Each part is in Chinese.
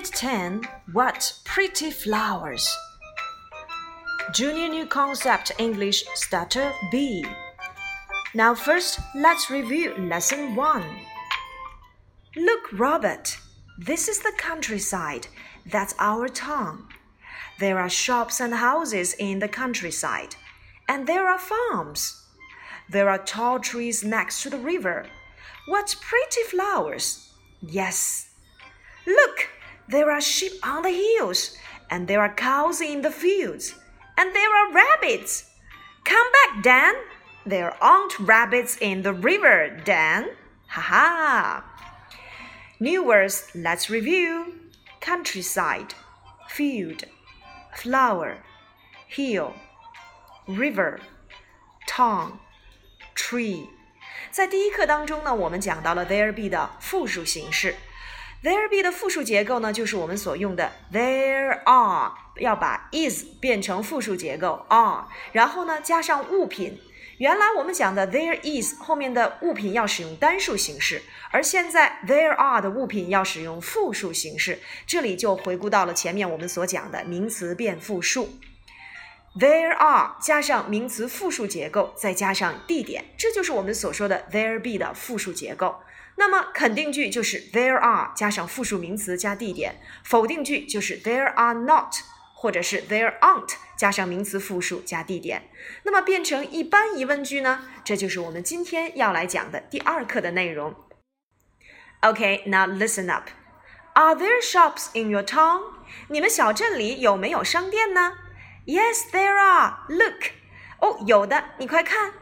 Unit 10 What Pretty Flowers! Junior New Concept English Starter B. Now, first, let's review Lesson 1. Look, Robert, this is the countryside. That's our town. There are shops and houses in the countryside, and there are farms. There are tall trees next to the river. What pretty flowers! Yes. Look, there are sheep on the hills, and there are cows in the fields, and there are rabbits. Come back, Dan. There aren't rabbits in the river, Dan. Ha ha. New words, let's review countryside, field, flower, hill, river, town, tree。在第一课当中呢，我们讲到了 there be 的复数形式。 There be 的复数结构呢，就是我们所用的 there are，要把 is 变成复数结构 are，然后呢加上物品。原来我们讲的 there is 后面的物品要使用单数形式，而现在 there are 的物品要使用复数形式。这里就回顾到了前面我们所讲的名词变复数。There are 加上名词复数结构，再加上地点，这就是我们所说的 there be 的复数结构。那么肯定句就是 there are 加上复数名词加地点，否定句就是 there are not 或者是 there aren't 加上名词复数加地点。那么变成一般疑问句呢？这就是我们今天要来讲的第二课的内容。OK，now listen up. Are there shops in your town? 你们小镇里有没有商店呢？Yes, there are. Look. 哦，有的，你快看。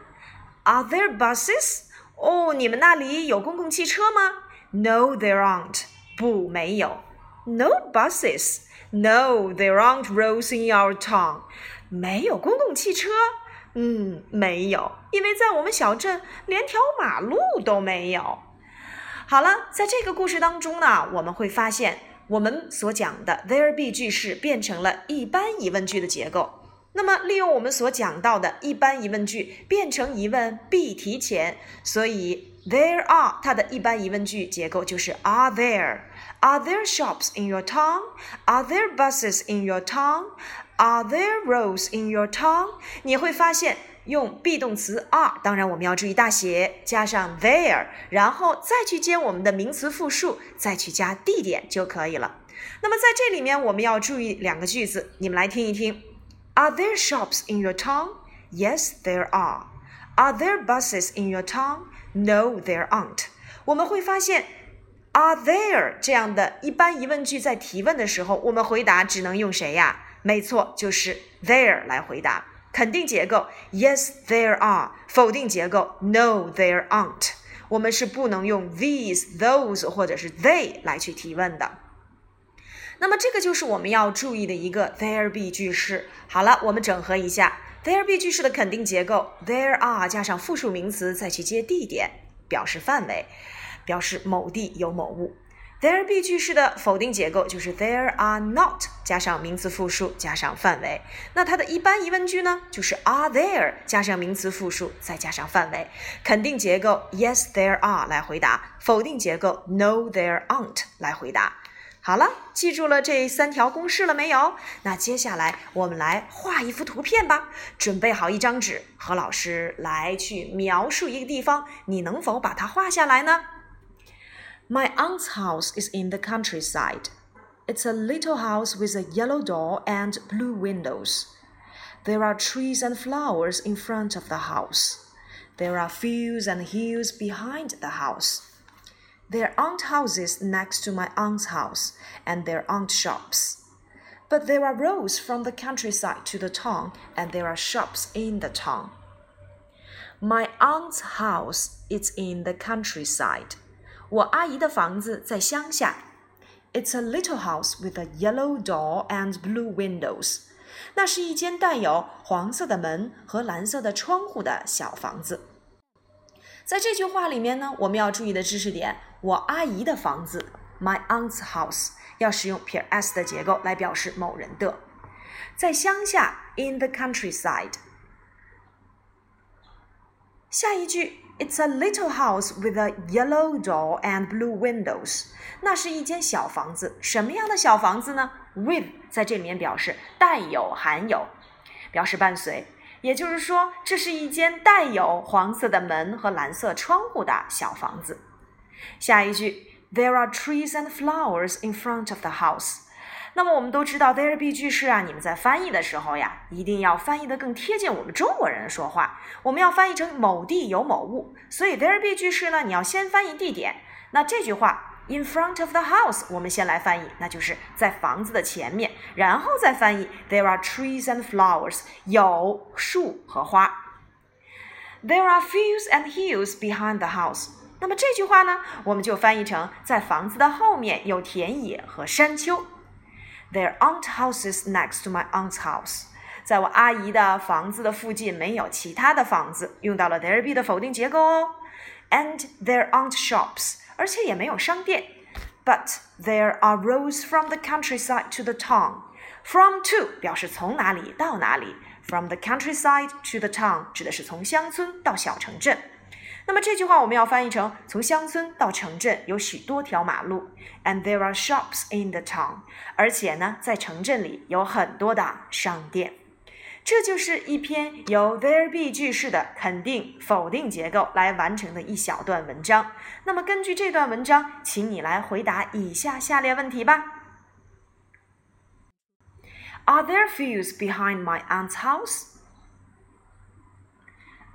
Are there buses? 哦，你们那里有公共汽车吗？No, there aren't. 不，没有。No buses. No, there aren't roads in our town. 没有公共汽车。嗯，没有，因为在我们小镇连条马路都没有。好了，在这个故事当中呢，我们会发现我们所讲的 there be 句式变成了一般疑问句的结构。那么，利用我们所讲到的一般疑问句变成疑问必提前，所以 there are 它的一般疑问句结构就是 Are there? Are there shops in your town? Are there buses in your town? Are there roads in your town? 你会发现用 be 动词 are，当然我们要注意大写，加上 there，然后再去接我们的名词复数，再去加地点就可以了。那么在这里面我们要注意两个句子，你们来听一听。Are there shops in your town? Yes, there are. Are there buses in your town? No, there aren't. 我们会发现，Are there 这样的一般疑问句在提问的时候，我们回答只能用谁呀？没错，就是 there 来回答。肯定结构，Yes, there are。否定结构，No, there aren't。我们是不能用 these, those 或者是 they 来去提问的。那么这个就是我们要注意的一个 there be 句式。好了，我们整合一下 there be 句式的肯定结构：there are 加上复数名词，再去接地点，表示范围，表示某地有某物。There be 句式的否定结构就是 there are not 加上名词复数加上范围。那它的一般疑问句呢，就是 are there 加上名词复数再加上范围。肯定结构 yes there are 来回答，否定结构 no there aren't 来回答。好了，记住了这三条公式了没有？那接下来我们来画一幅图片吧。准备好一张纸，和老师来去描述一个地方，你能否把它画下来呢？My aunt's house is in the countryside. It's a little house with a yellow door and blue windows. There are trees and flowers in front of the house. There are fields and hills behind the house. There aren't houses next to my aunt's house, and there aren't shops. But there are roads from the countryside to the town, and there are shops in the town. My aunt's house is in the countryside. 我阿姨的房子在乡下。It's a little house with a yellow door and blue windows. 那是一间带有黄色的门和蓝色的窗户的小房子。在这句话里面呢，我们要注意的知识点，我阿姨的房子，my aunt's house，要使用撇 s 的结构来表示某人的，在乡下，in the countryside。下一句，It's a little house with a yellow door and blue windows。那是一间小房子，什么样的小房子呢？With 在这里面表示带有、含有，表示伴随。也就是说，这是一间带有黄色的门和蓝色窗户的小房子。下一句，There are trees and flowers in front of the house。 那么我们都知道，there be 句式啊，你们在翻译的时候呀，一定要翻译的更贴近我们中国人说话。我们要翻译成某地有某物，所以 there be 句式呢，你要先翻译地点。那这句话 in front of the house，我们先来翻译，那就是在房子的前面，然后再翻译 there are trees and flowers，有树和花。There are fields and hills behind the house。那么这句话呢，我们就翻译成在房子的后面有田野和山丘。There aren't houses next to my aunt's house。在我阿姨的房子的附近没有其他的房子，用到了 there be 的否定结构哦。And there aren't shops，而且也没有商店。But there are roads from the countryside to the town。From to 表示从哪里到哪里，From the countryside to the town 指的是从乡村到小城镇。 那么这句话我们要翻译成：从乡村到城镇有许多条马路，and there are shops in the town。而且呢，在城镇里有很多的商店。这就是一篇由 there be 句式的肯定、否定结构来完成的一小段文章。那么根据这段文章，请你来回答以下下列问题吧：Are there fields behind my aunt's house?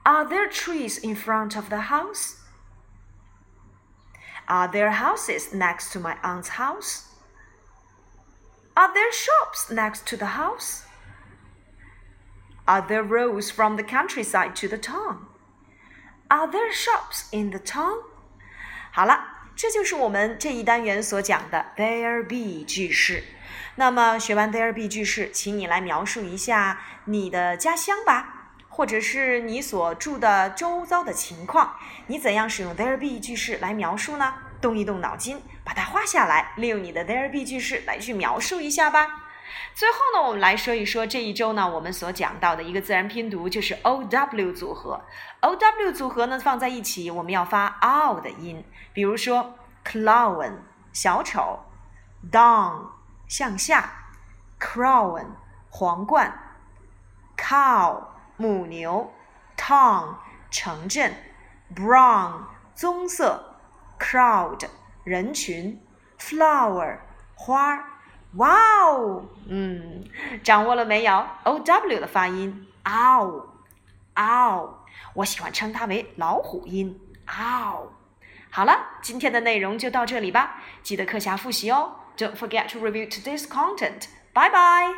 Are there trees in front of the house? Are there houses next to my aunt's house? Are there shops next to the house? Are there roads from the countryside to the town? Are there shops in the town? 好了，这就是我们这一单元所讲的 there be 句式。那么学完 there be 句式，请你来描述一下你的家乡吧。 或者是你所住的周遭的情况，你怎样使用 there be 句式来描述呢？动一动脑筋，把它画下来，利用你的 there be 句式来去描述一下吧。最后呢，我们来说一说这一周呢，我们所讲到的一个自然拼读就是 O W 组合。O W 组合呢放在一起，我们要发 o 的音，比如说 clown 小丑，down 向下，crown 皇冠，cow。母牛，town 城镇，brown 棕色，crowd 人群，flower 花。儿。哇哦，嗯，掌握了没有？O W 的发音，ow，ow，我喜欢称它为老虎音，ow。好了，今天的内容就到这里吧，记得课下复习哦。Don't forget to review today's content. Bye bye.